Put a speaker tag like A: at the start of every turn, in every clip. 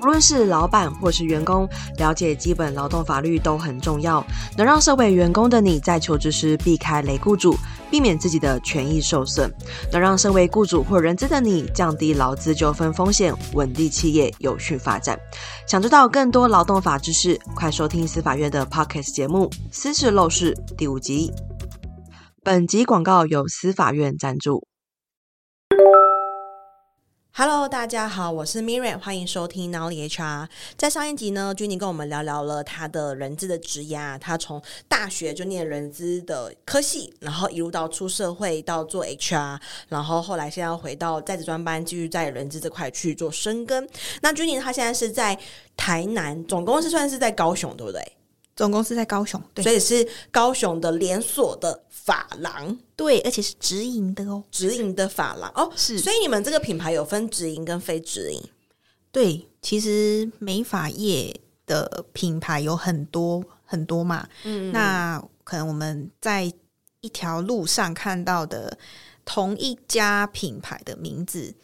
A: 无论是老板或是员工，了解基本劳动法律都很重要，能让身为员工的你在求职时避开雷雇主，避免自己的权益受损；能让身为雇主或人资的你降低劳资纠纷风险，稳定企业有序发展。想知道更多劳动法知识，快收听司法院的 Podcast 节目《私事漏事》第五集。本集广告由司法院赞助。
B: Hello，大家好，我是 Miriam，欢迎收听脑里 HR。在上一集呢，君妮跟我们聊聊了他的人资的职涯，他从大学就念人资的科系，然后一路到出社会到做 HR，然后后来现在回到在职专班，继续在人资这块去做深耕。那君妮他现在是在台南，总公司算是在高雄，对不对？
C: 总公司在高雄，对，
B: 所以是高雄的连锁的发廊，
C: 对，而且是直营的哦，
B: 直营的发廊。哦，
C: 是，
B: 所以你们这个品牌有分直营跟非直营，
C: 对，其实美发业的品牌有很多很多嘛，嗯，那可能我们在一条路上看到的同一家品牌的名字，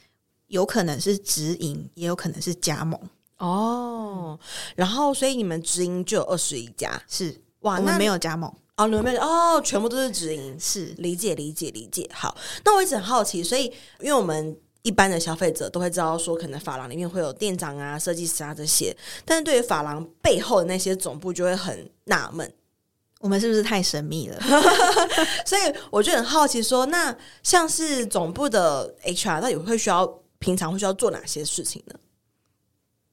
C: 有可能是直营，也有可能是加盟。
B: 哦，然后所以你们直营就有二十一家，
C: 是哇？那没有加盟
B: 哦，你们没有哦，全部都是直营，
C: 是
B: 理解理解理解。好，那我一直很好奇，所以因为我们一般的消费者都会知道说，可能发廊里面会有店长啊、设计师啊这些，但是对于发廊背后的那些总部就会很纳闷，
C: 我们是不是太神秘了？
B: 所以我就很好奇说，那像是总部的 HR，到底会需要平常会需要做哪些事情呢？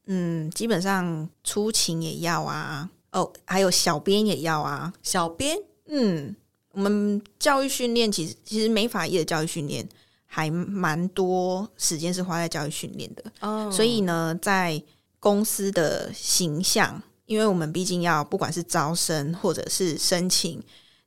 C: 嗯，基本上出勤也要啊，哦，还有小编也要啊，
B: 小编。
C: 嗯，我们教育训练其实其实美法业的教育训练还蛮多时间是花在教育训练的哦。所以呢，在公司的形象，因为我们毕竟要不管是招生或者是申请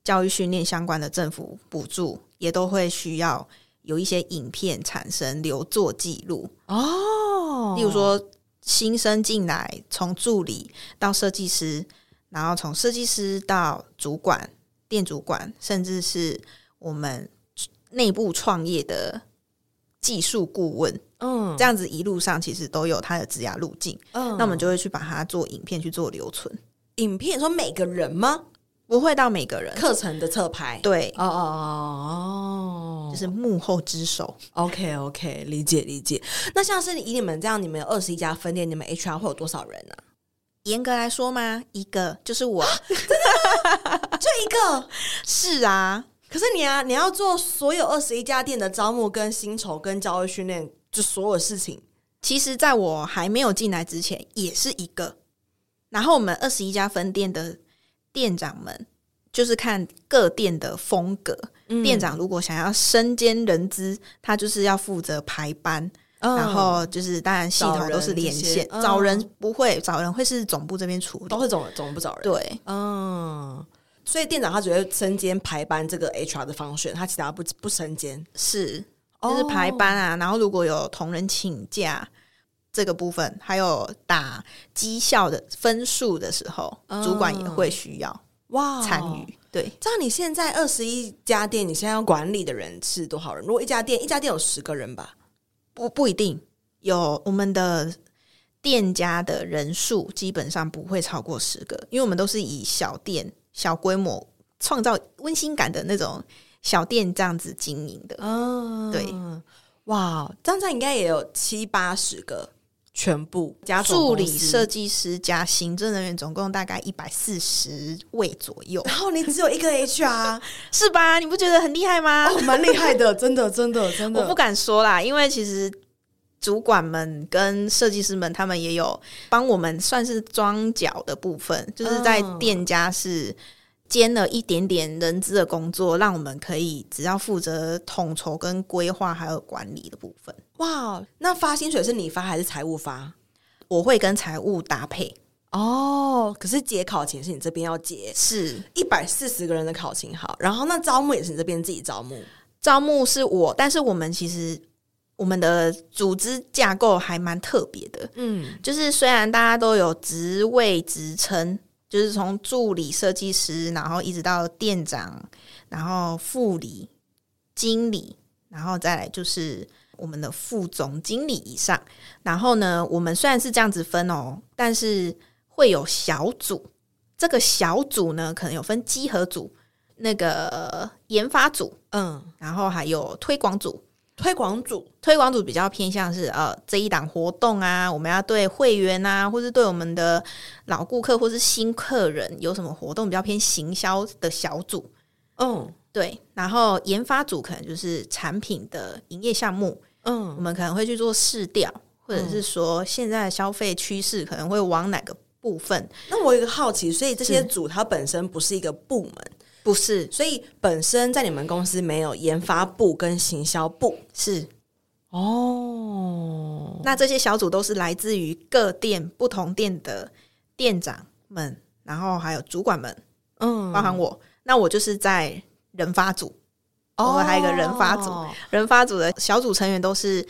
C: 教育训练相关的政府补助，也都会需要有一些影片产生留作记录哦。例如说。新生进来，从助理到设计师，然后从设计师到主管、店主管，甚至是我们内部创业的技术顾问，嗯，这样子一路上其实都有他的职涯路径，嗯，那我们就会去把它做影片去做留存。
B: 影片说每个人吗？
C: 不会到每个人
B: 课程的侧拍，
C: 对，
B: 哦哦哦哦，
C: 就是幕后之手。
B: OK OK，理解理解。那像是以你们这样，你们有二十一家分店，你们 HR 会有多少人呢？
C: 严格来说吗？一个就是我，
B: 真的吗？就一个？
C: 是啊。
B: 可是你啊，你要做所有二十一家店的招募、跟薪酬、跟教育训练，就所有事情。
C: 其实，在我还没有进来之前，也是一个。然后我们二十一家分店的。店长们就是看各店的风格。嗯、店长如果想要身兼人资，他就是要负责排班，嗯、然后就是当然系统都是连线，找人，找人不会，找人会是总部这边处理，
B: 都是总总部找人。
C: 对，
B: 嗯，所以店长他只会身兼排班这个 HR 的方选，他其他不不身兼，
C: 是就是排班啊。然后如果有同仁请假。这个部分还有打绩效的分数的时候，嗯、主管也会需要哇参与。对，
B: 这样你现在二十一家店，你现在要管理的人是多少人？如果一家店，一家店有十个人吧？
C: 不不一定，有我们的店家的人数基本上不会超过十个，因为我们都是以小店、小规模创造温馨感的那种小店这样子经营的。嗯，对，
B: 哇，这样应该也有七八十个。全部加
C: 助理设计师加行政人员，总共大概一百四十位左右。
B: 然后你只有一个 HR，
C: 是吧？你不觉得很厉害吗？
B: 哦，蛮厉害的，真的，真的，真的。
C: 我不敢说啦，因为其实主管们跟设计师们，他们也有帮我们算是装脚的部分，就是在店家是。兼了一点点人资的工作，让我们可以只要负责统筹跟规划，还有管理的部分。
B: 哇，那发薪水是你发还是财务发？
C: 我会跟财务搭配。
B: 哦，可是结考勤是你这边要结，
C: 是
B: 一百四十个人的考勤。好，然后那招募也是你这边自己招募？
C: 招募是我，但是我们其实我们的组织架构还蛮特别的。嗯，就是虽然大家都有职位职称。就是从助理设计师，然后一直到店长，然后副理、经理，然后再来就是我们的副总经理以上。然后呢，我们虽然是这样子分哦，但是会有小组。这个小组呢，可能有分集合组、那个研发组，嗯，然后还有推广组。
B: 推广组，
C: 推广组比较偏向是呃这一档活动啊，我们要对会员啊，或是对我们的老顾客或是新客人有什么活动，比较偏行销的小组。嗯，对。然后研发组可能就是产品的营业项目。嗯，我们可能会去做试调，或者是说现在的消费趋势可能会往哪个部分。
B: 那我有一个好奇，所以这些组它本身不是一个部门。
C: 不是，
B: 所以本身在你们公司没有研发部跟行销部，
C: 是哦。那这些小组都是来自于各店不同店的店长们，然后还有主管们，嗯，包含我。那我就是在人发组，哦，还有一个人发组，人发组的小组成员都是，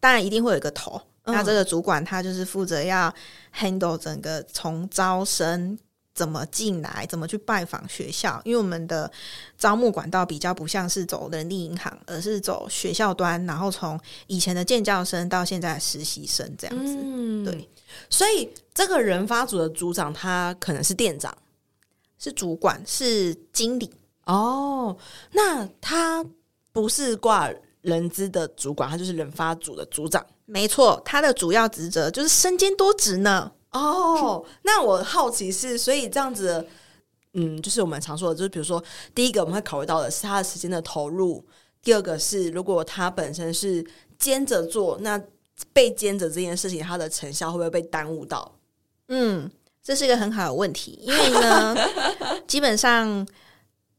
C: 当然一定会有一个头。嗯，那这个主管他就是负责要 handle 整个从招生。怎么进来？怎么去拜访学校？因为我们的招募管道比较不像是走人力银行，而是走学校端，然后从以前的建教生到现在的实习生这样子。嗯，对。
B: 所以这个人发组的组长，他可能是店长，
C: 是主管，是经理。
B: 哦，那他不是挂人资的主管，他就是人发组的组长。
C: 没错，他的主要职责就是身兼多职呢。
B: 哦，那我好奇是，所以这样子，嗯，就是我们常说的，就是比如说，第一个我们会考虑到的是他的时间的投入，第二个是如果他本身是兼着做，那被兼着这件事情，他的成效会不会被耽误到？
C: 嗯，这是一个很好的问题，因为呢，基本上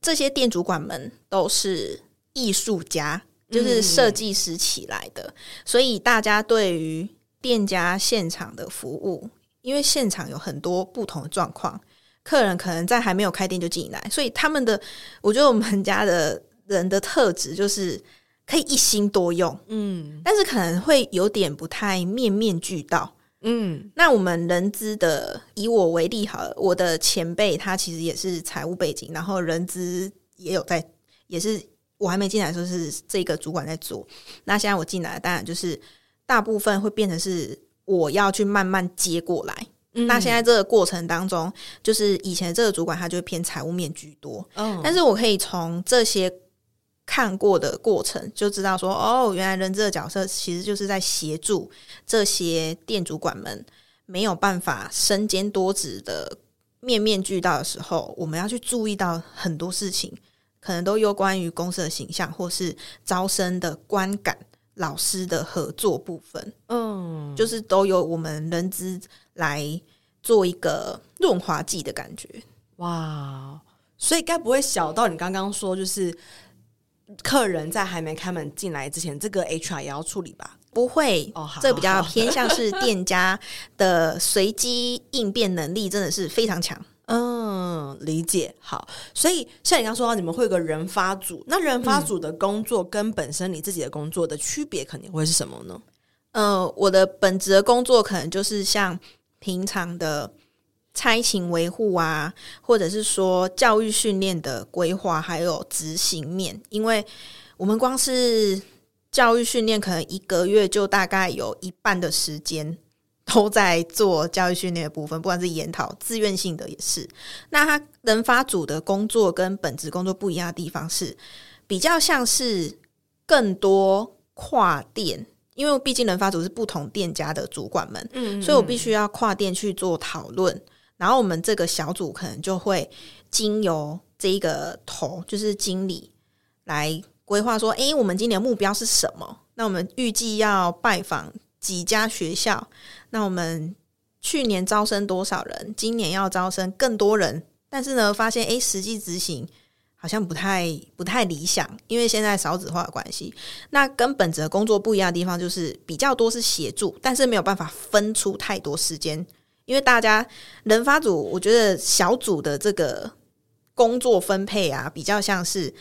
C: 这些店主管们都是艺术家，就是设计师起来的，嗯，所以大家对于店家现场的服务。因为现场有很多不同的状况，客人可能在还没有开店就进来，所以他们的，我觉得我们家的人的特质就是可以一心多用，嗯，但是可能会有点不太面面俱到，嗯。那我们人资的，以我为例好了，我的前辈他其实也是财务背景，然后人资也有在，也是我还没进来的时候是这个主管在做，那现在我进来，当然就是大部分会变成是。我要去慢慢接过来。嗯、那现在这个过程当中，就是以前这个主管他就会偏财务面居多。嗯，但是我可以从这些看过的过程就知道说，哦，原来人这个角色其实就是在协助这些店主管们没有办法身兼多职的面面俱到的时候，我们要去注意到很多事情，可能都有关于公司的形象或是招生的观感。老师的合作部分，嗯，就是都有我们人资来做一个润滑剂的感觉。
B: 哇，所以该不会小到你刚刚说，就是客人在还没开门进来之前，这个 HR 也要处理吧？
C: 不会，哦，这比较偏向是店家的随机应变能力，真的是非常
B: 强。理解好。所以像你刚刚说到，你们会有个人发组，那人发组的工作跟本身你自己的工作的区别，肯定会是什么呢？
C: 嗯、呃，我的本职的工作可能就是像平常的差勤维护啊，或者是说教育训练的规划，还有执行面。因为我们光是教育训练，可能一个月就大概有一半的时间。都在做教育训练的部分，不管是研讨、自愿性的也是。那他人发组的工作跟本职工作不一样的地方是，比较像是更多跨店，因为毕竟人发组是不同店家的主管们，嗯，嗯，所以我必须要跨店去做讨论。然后我们这个小组可能就会经由这一个头，就是经理来规划说，诶，我们今年的目标是什么？那我们预计要拜访几家学校？那我们去年招生多少人？今年要招生更多人，但是呢，发现诶，实际执行好像不太不太理想，因为现在少子化的关系。那跟本职的工作不一样的地方，就是比较多是协助，但是没有办法分出太多时间，因为大家人发组，我觉得小组的这个工作分配啊，比较像是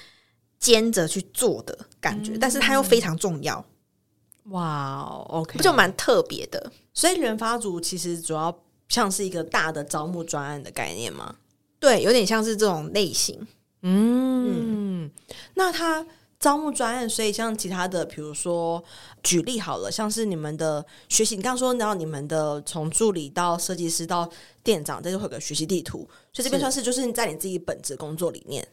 C: 兼着去做的感觉，嗯、但是它又非常重要。
B: 哇，OK，
C: 不就蛮特别的。
B: 所以人发组其实主要像是一个大的招募专案的概念吗？
C: 对，有点像是这种类型。
B: 嗯，嗯，那他招募专案，所以像其他的，比如说举例好了，像是你们的学习，你刚刚说到你们的从助理到设计师到店长，这就会有个学习地图，所以这边算是就是在你自己本职工作里面。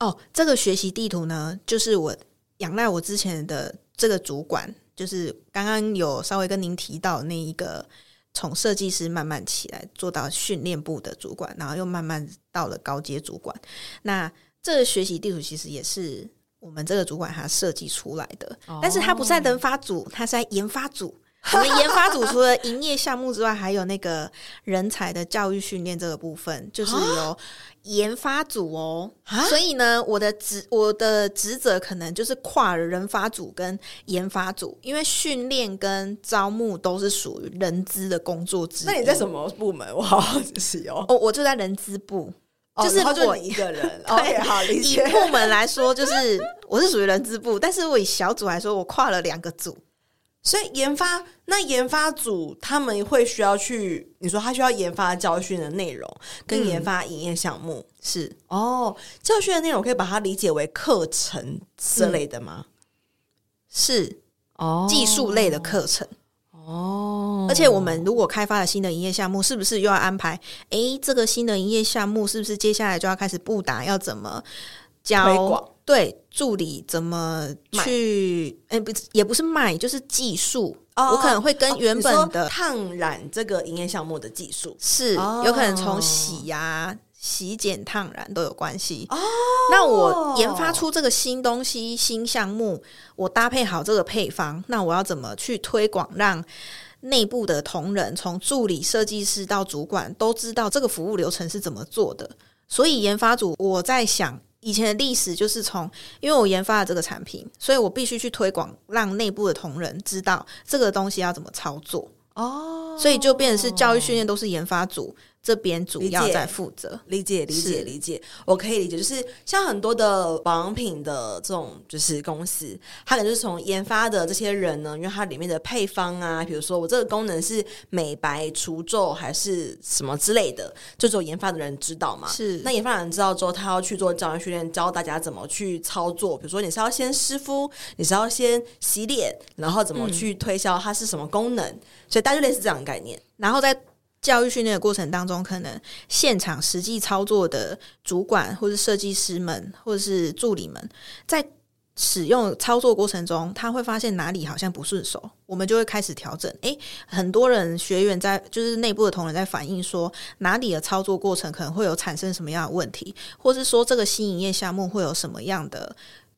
C: 哦，这个学习地图呢，就是我仰赖我之前的这个主管，就是刚刚有稍微跟您提到那一个从设计师慢慢起来做到训练部的主管，然后又慢慢到了高阶主管。那这个学习地图其实也是我们这个主管他设计出来的，哦、但是他不是在研发组，他是在研发组。我们研发组除了营业项目之外，还有那个人才的教育训练这个部分，就是由研发组哦。所以呢，我的职我的职责可能就是跨了人发组跟研发组，因为训练跟招募都是属于人资的工作之一。
B: 那你在什么部门？我好好奇哦。
C: 哦，我就在人资部，
B: 哦、
C: 就是
B: 我一个人。对，okay, 好理解。
C: 以部门来说，就是我是属于人资部，但是我以小组来说，我跨了两个组。
B: 所以研发那研发组他们会需要去，你说他需要研发教训的内容跟研发营业项目、嗯、是哦，教训的内容可以把它理解为课程之类的吗？嗯、
C: 是哦，技术类的课程哦。而且我们如果开发了新的营业项目，是不是又要安排？诶，这个新的营业项目是不是接下来就要开始布达？要怎么教？推广对。助理怎么去？哎，不，也不是卖，就是技术。Oh, 我可能会跟原本的
B: 烫染这个营业项目的技术
C: 是有可能从洗呀、洗剪、烫染都有关系。哦，那我研发出这个新东西、新项目，我搭配好这个配方，那我要怎么去推广，让内部的同仁，从助理设计师到主管都知道这个服务流程是怎么做的？所以研发组，我在想。以前的历史就是从，因为我研发了这个产品，所以我必须去推广，让内部的同仁知道这个东西要怎么操作。哦，所以就变成是教育训练都是研发组。这边主要在负责
B: 理解，理解，理解。我可以理解，就是像很多的保养品的这种就是公司，它可能就是从研发的这些人呢，因为它里面的配方啊，比如说我这个功能是美白除皱还是什么之类的，就只有研发的人知道嘛。是，那研发人知道之后，他要去做教育训练，教大家怎么去操作。比如说你是要先湿敷，你是要先洗脸，然后怎么去推销它是什么功能，嗯、所以大概就类似这样的概念，
C: 然后在。教育训练的过程当中，可能现场实际操作的主管或者设计师们，或者是助理们，在使用操作过程中，他会发现哪里好像不顺手，我们就会开始调整。诶，很多人学员在就是内部的同仁在反映说，哪里的操作过程可能会有产生什么样的问题，或是说这个新营业项目会有什么样的，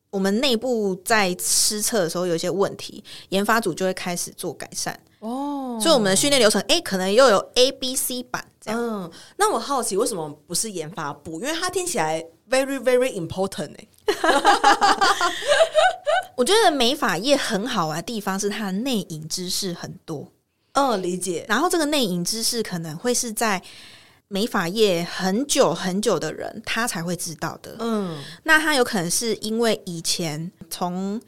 C: 我们内部在施测的时候有一些问题，研发组就会开始做改善。哦，所以我们的训练流程，哎，可能又有 A、B、C 版这样。
B: 嗯，那我好奇为什么不是研发部？因为它听起来 very very important 哎。
C: 我觉得美发业很好玩的地方是它的内隐知识很多。
B: 嗯，理解。
C: 然后这个内隐知识可能会是在美发业很久很久的人他才会知道的。嗯，那他有可能是因为以前从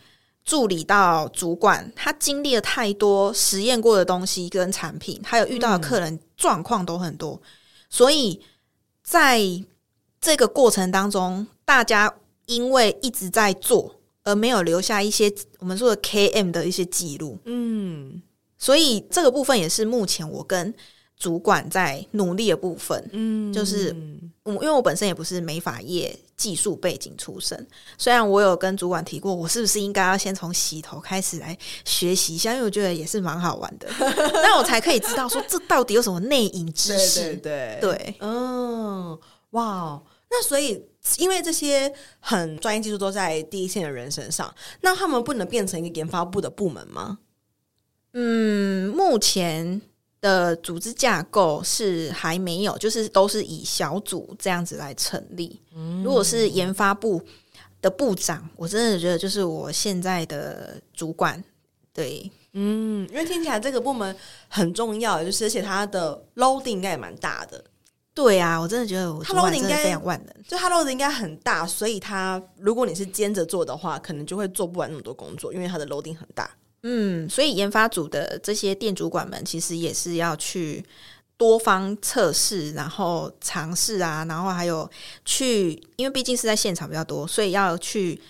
C: 助理到主管，他经历了太多实验过的东西跟产品，还有遇到的客人状况都很多，嗯、所以在这个过程当中，大家因为一直在做，而没有留下一些我们说的 KM 的一些记录。嗯，所以这个部分也是目前我跟主管在努力的部分。嗯，就是我因为我本身也不是美发业。技术背景出身，虽然我有跟主管提过，我是不是应该要先从洗头开始来学习一下，因为我觉得也是蛮好玩的，那我才可以知道说这到底有什么内隐知识。
B: 对对
C: 对，
B: 嗯，哇，那所以因为这些很专业技术都在第一线的人身上，那他们不能变成一个研发部的部门吗？
C: 嗯，目前。的组织架构是还没有，就是都是以小组这样子来成立。嗯、如果是研发部的部长，我真的觉得就是我现在的主管。对，
B: 嗯，因为听起来这个部门很重要，就是而且它的 loading 应该也蛮大的。
C: 对啊，我真的觉得我主管真的非常万能，
B: 就他 loading 应该很大，所以他如果你是兼着做的话，可能就会做不完那么多工作，因为他的 loading 很大。
C: 嗯，所以研发组的这些店主管们，其实也是要去多方测试，然后尝试啊，然后还有去，因为毕竟是在现场比较多，所以要去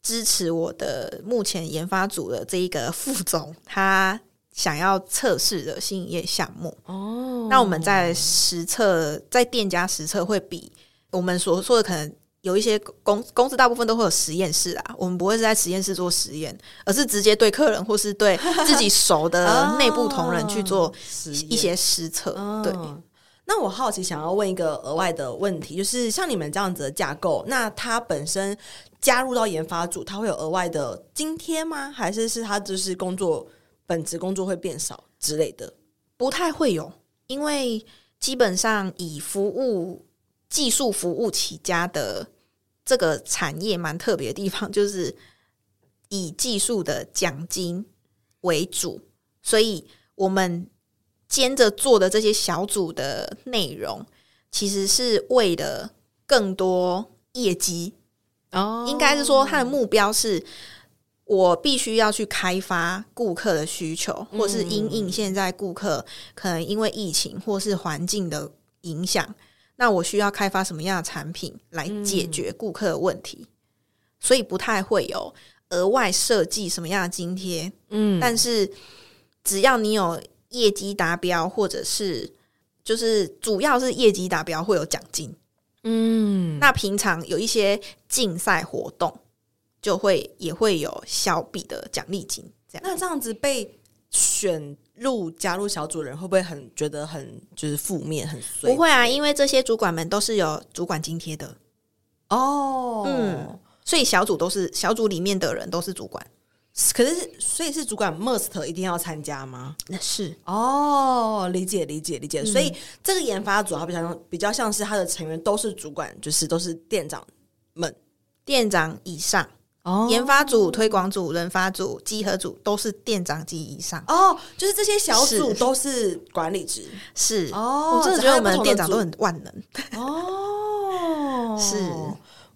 C: 支持我的目前研发组的这一个副总，他想要测试的新营业项目。哦，那我们在实测，在店家实测会比我们所说的可能有一些公公司大部分都会有实验室啊，我们不会是在实验室做实验，而是直接对客人或是对 自己熟的内部同仁去做一些实测。哦、对。
B: 那我好奇，想要问一个额外的问题，就是像你们这样子的架构，那他本身加入到研发组，他会有额外的津贴吗？还是是他就是工作本职工作会变少之类的？
C: 不太会有，因为基本上以服务技术服务起家的这个产业蛮特别的地方，就是以技术的奖金为主，所以我们。兼着做的这些小组的内容，其实是为了更多业绩哦。应该是说，他的目标是我必须要去开发顾客的需求，或是因应现在顾客可能因为疫情或是环境的影响，那我需要开发什么样的产品来解决顾客的问题？所以不太会有额外设计什么样的津贴。嗯，但是只要你有。业绩达标，或者是就是主要是业绩达标会有奖金，嗯，那平常有一些竞赛活动，就会也会有小笔的奖励金。这样，
B: 那这样子被选入加入小组的人会不会很觉得很就是负面很衰？
C: 不会啊，因为这些主管们都是有主管津贴的
B: 哦，嗯，
C: 所以小组都是小组里面的人都是主管。
B: 可是，所以是主管 must 一定要参加吗？
C: 那是
B: 哦，理解理解理解。所以这个研发组它比较像比较像是他的成员都是主管，就是都是店长们，
C: 店长以上。哦，研发组、推广组、人发组、集合组都是店长级以上。
B: 哦，就是这些小组都是管理职。
C: 是哦，我真的觉得我们店长都很万能。
B: 哦，是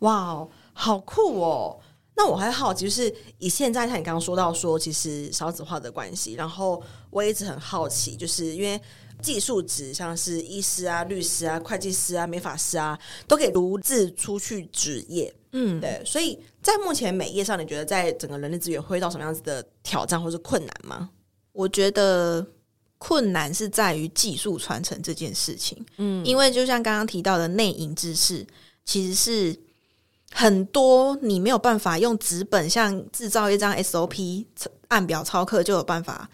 B: 哇，好酷哦。那我还好奇，就是以现在像你刚刚说到说，其实少子化的关系，然后我一直很好奇，就是因为技术职像是医师啊、律师啊、会计师啊、美法师啊，都可以独自出去执业，嗯，对。所以在目前美业上，你觉得在整个人力资源会遇到什么样子的挑战或是困难吗？
C: 我觉得困难是在于技术传承这件事情，嗯，因为就像刚刚提到的内隐知识，其实是。很多你没有办法用纸本，像制造一张 SOP 按表操课就有办法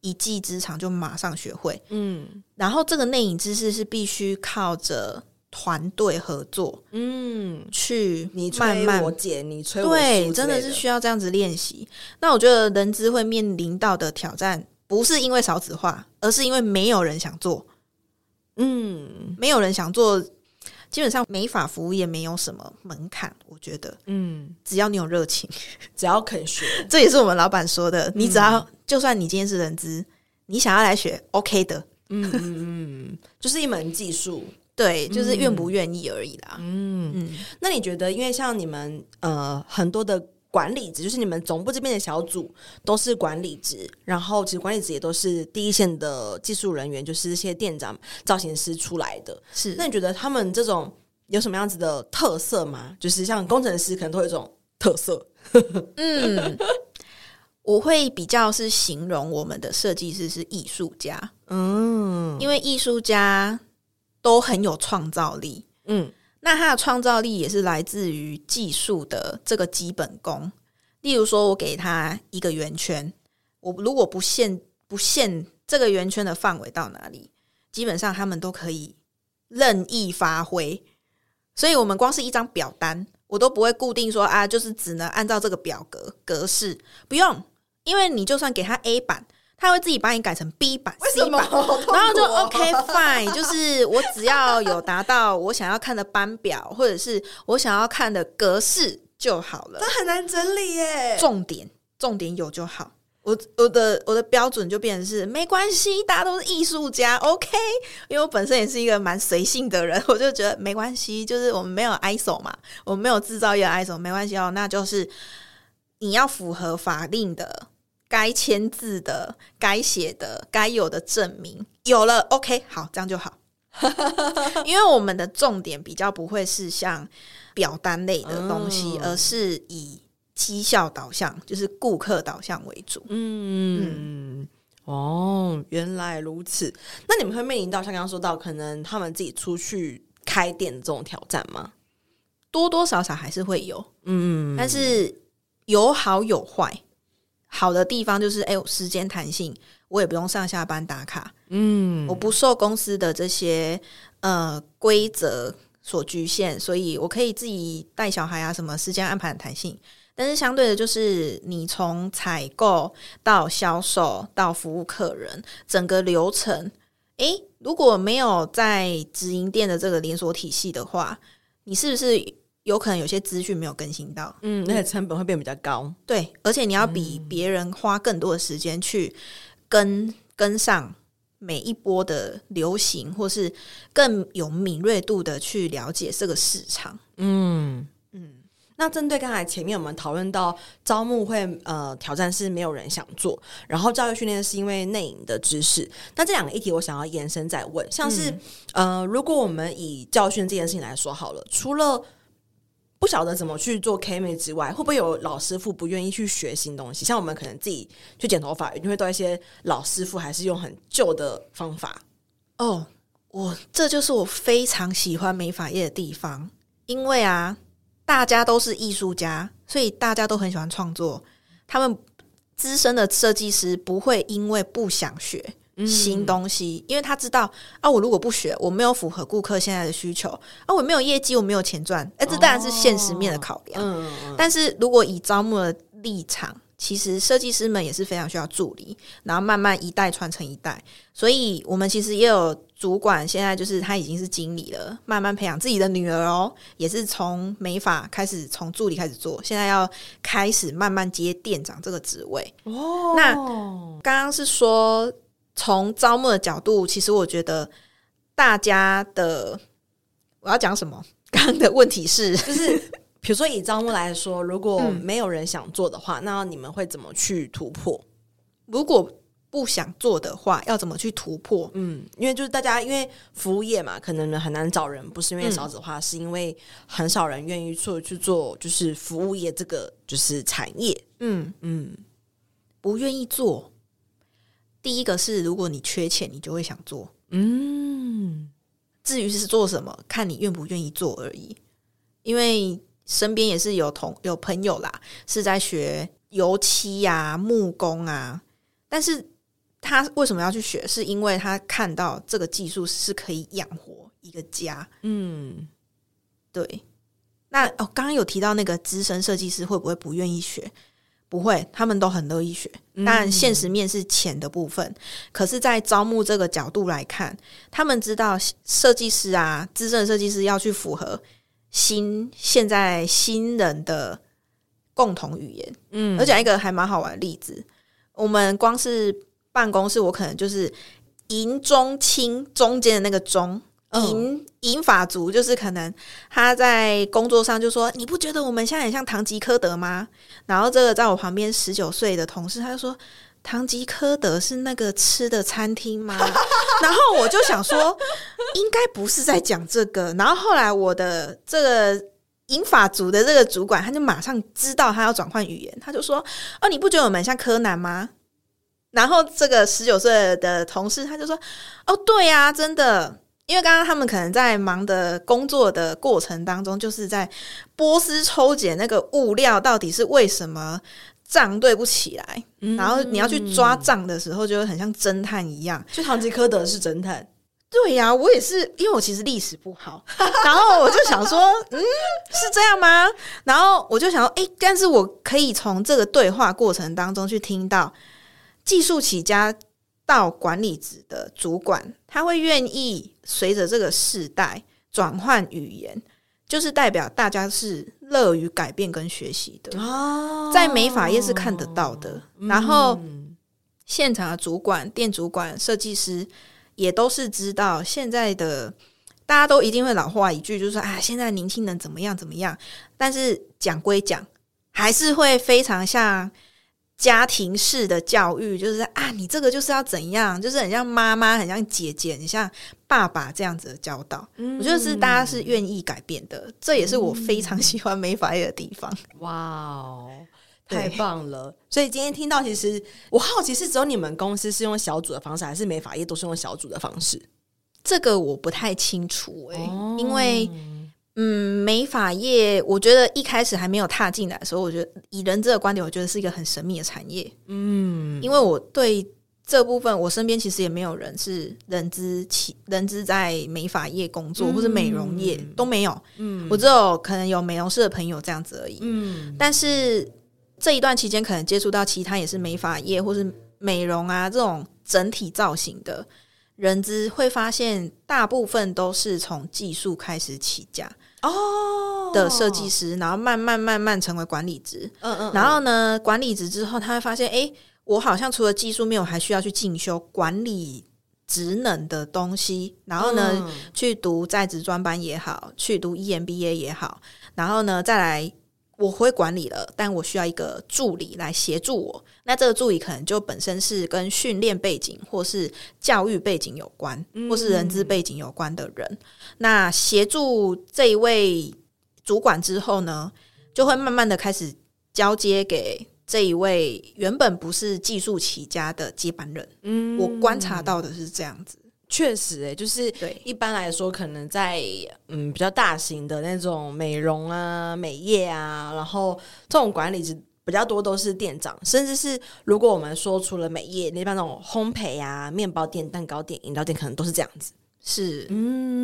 C: 一技之长就马上学会。嗯，然后这个内隐知识是必须靠着团队合作，嗯，去你慢慢
B: 我解，你催我对，
C: 真的是需要这样子练习。那我觉得人资会面临到的挑战，不是因为少子化，而是因为没有人想做。嗯，没有人想做。基本上美发服务业没有什么门槛，我觉得，嗯，只要你有热情，
B: 只要肯学，
C: 这也是我们老板说的。你只要，嗯、就算你今天是人资，你想要来学，OK 的，
B: 嗯嗯嗯，就是一门技术，
C: 对，就是愿不愿意而已啦。
B: 嗯。嗯，那你觉得，因为像你们呃很多的。管理职就是你们总部这边的小组都是管理职，然后其实管理职也都是第一线的技术人员，就是这些店长、造型师出来的。是，那你觉得他们这种有什么样子的特色吗？就是像工程师可能都有一种特色。
C: 嗯，我会比较是形容我们的设计师是艺术家。嗯，因为艺术家都很有创造力。嗯。那他的创造力也是来自于技术的这个基本功。例如说，我给他一个圆圈，我如果不限不限这个圆圈的范围到哪里，基本上他们都可以任意发挥。所以，我们光是一张表单，我都不会固定说啊，就是只能按照这个表格格式，不用，因为你就算给他 A 版。他会自己把你改成 B 版、C 版，然后就 OK fine，就是我只要有达到我想要看的班表，或者是我想要看的格式就好了。
B: 这很难整理耶，
C: 重点重点有就好。我我的我的标准就变成是没关系，大家都是艺术家，OK。因为我本身也是一个蛮随性的人，我就觉得没关系，就是我们没有 ISO 嘛，我们没有制造业 ISO，没关系哦。那就是你要符合法令的。该签字的、该写的、该有的证明有了，OK，好，这样就好。因为我们的重点比较不会是像表单类的东西，嗯、而是以绩效导向，就是顾客导向为主。
B: 嗯嗯，哦，原来如此。那你们会面临到像刚刚说到，可能他们自己出去开店的这种挑战吗？
C: 多多少少还是会有，
B: 嗯，
C: 但是有好有坏。好的地方就是，哎、欸，时间弹性，我也不用上下班打卡，
B: 嗯，
C: 我不受公司的这些呃规则所局限，所以我可以自己带小孩啊，什么时间安排很弹性。但是相对的，就是你从采购到销售到服务客人，整个流程，诶、欸，如果没有在直营店的这个连锁体系的话，你是不是？有可能有些资讯没有更新到，
B: 嗯，那个成本会变比较高。
C: 对，而且你要比别人花更多的时间去跟跟上每一波的流行，或是更有敏锐度的去了解这个市场。
B: 嗯嗯。那针对刚才前面我们讨论到招募会呃挑战是没有人想做，然后教育训练是因为内隐的知识。那这两个议题我想要延伸再问，像是、嗯、呃，如果我们以教训这件事情来说好了，除了不晓得怎么去做 KMA 之外，会不会有老师傅不愿意去学新东西？像我们可能自己去剪头发，一定会到一些老师傅还是用很旧的方法。
C: 哦，我这就是我非常喜欢美发业的地方，因为啊，大家都是艺术家，所以大家都很喜欢创作。他们资深的设计师不会因为不想学。新东西，因为他知道啊，我如果不学，我没有符合顾客现在的需求啊，我没有业绩，我没有钱赚，哎、欸，这当然是现实面的考量。
B: 哦嗯、
C: 但是如果以招募的立场，其实设计师们也是非常需要助理，然后慢慢一代传承一代。所以我们其实也有主管，现在就是他已经是经理了，慢慢培养自己的女儿哦，也是从美发开始，从助理开始做，现在要开始慢慢接店长这个职位。
B: 哦，
C: 那刚刚是说。从招募的角度，其实我觉得大家的我要讲什么？刚刚的问题是
B: 就是比如说以招募来说，如果没有人想做的话，嗯、那你们会怎么去突破？
C: 如果不想做的话，要怎么去突破？
B: 嗯，因为就是大家因为服务业嘛，可能很难找人，不是因为少子化，嗯、是因为很少人愿意做去做，就是服务业这个就是产业。
C: 嗯嗯，不愿意做。第一个是，如果你缺钱，你就会想做。
B: 嗯，
C: 至于是做什么，看你愿不愿意做而已。因为身边也是有同有朋友啦，是在学油漆呀、啊、木工啊，但是他为什么要去学？是因为他看到这个技术是可以养活一个家。
B: 嗯，
C: 对。那哦，刚刚有提到那个资深设计师会不会不愿意学？不会，他们都很乐意学。但现实面是钱的部分，嗯、可是，在招募这个角度来看，他们知道设计师啊，资深设计师要去符合新现在新人的共同语言。嗯，而讲一个还蛮好玩的例子，我们光是办公室，我可能就是银中青中间的那个中。银银发族就是可能他在工作上就说，你不觉得我们现在很像唐吉诃德吗？然后这个在我旁边十九岁的同事他就说，唐吉诃德是那个吃的餐厅吗？然后我就想说应该不是在讲这个。然后后来我的这个银发族的这个主管他就马上知道他要转换语言，他就说哦，你不觉得我们像柯南吗？然后这个十九岁的同事他就说哦，对呀，真的。因为刚刚他们可能在忙的工作的过程当中，就是在波斯抽检那个物料到底是为什么账对不起来，嗯、然后你要去抓账的时候，就会很像侦探一样。
B: 就唐吉诃德是侦探，
C: 对呀、啊，我也是，因为我其实历史不好，然后我就想说，嗯，是这样吗？然后我就想说，诶，但是我可以从这个对话过程当中去听到技术起家到管理职的主管，他会愿意随着这个世代转换语言，就是代表大家是乐于改变跟学习的。
B: 哦，
C: 在美法业是看得到的。然后现场的主管、店主管、设计师也都是知道，现在的大家都一定会老话一句，就是说啊，现在年轻人怎么样怎么样。但是讲归讲，还是会非常像。家庭式的教育，就是啊，你这个就是要怎样，就是很像妈妈，很像姐姐，很像爸爸这样子的教导。嗯、我觉得是大家是愿意改变的，这也是我非常喜欢美法业的地方。
B: 哇哦，太棒了！所以今天听到，其实我好奇是只有你们公司是用小组的方式，还是美法业都是用小组的方式？
C: 这个我不太清楚哎、欸，哦、因为。嗯，美发业，我觉得一开始还没有踏进来的时候，我觉得以人资的观点，我觉得是一个很神秘的产业。嗯，因为我对这部分，我身边其实也没有人是人资起人资在美发业工作，嗯、或是美容业都没有。嗯，我只有可能有美容师的朋友这样子而已。嗯，但是这一段期间，可能接触到其他也是美发业或是美容啊这种整体造型的人资，会发现大部分都是从技术开始起家。哦，的设计师，然后慢慢慢慢成为管理职，嗯，嗯嗯，然后呢，管理职之后，他会发现，哎，我好像除了技术面，我还需要去进修管理职能的东西，然后呢，嗯、去读在职专班也好，去读 EMBA 也好，然后呢，再来。我会管理了，但我需要一个助理来协助我。那这个助理可能就本身是跟训练背景或是教育背景有关，或是人资背景有关的人。嗯、那协助这一位主管之后呢，就会慢慢的开始交接给这一位原本不是技术起家的接班人。嗯，我观察到的是这样子。
B: 确实、欸，诶，就是对。一般来说，可能在嗯比较大型的那种美容啊、美业啊，然后这种管理职比较多，都是店长，甚至是如果我们说除了美业，那般那种烘焙啊、面包店、蛋糕店、饮料店，可能都是这样子。
C: 是，
B: 嗯，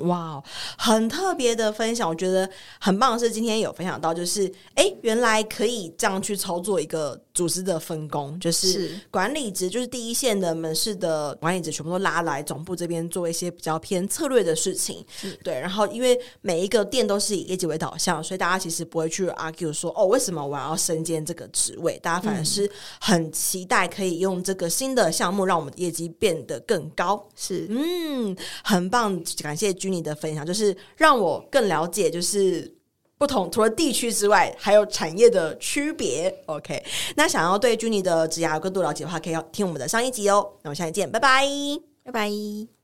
B: 哇，很特别的分享，我觉得很棒的是今天有分享到，就是哎，原来可以这样去操作一个组织的分工，就是管理职，就是第一线的门市的管理职，全部都拉来总部这边做一些比较偏策略的事情，对。然后因为每一个店都是以业绩为导向，所以大家其实不会去 argue 说哦，为什么我要升兼这个职位？大家反而是很期待可以用这个新的项目让我们的业绩变得更高。
C: 是，
B: 嗯。嗯，很棒，感谢君你的分享，就是让我更了解，就是不同除了地区之外，还有产业的区别。OK，那想要对君你的职涯有更多了解的话，可以要听我们的上一集哦。那我们下期见，拜拜，
C: 拜拜。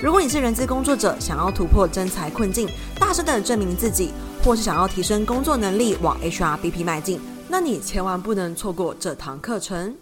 A: 如果你是人资工作者，想要突破征才困境，大声的证明自己，或是想要提升工作能力，往 HRBP 迈进，那你千万不能错过这堂课程。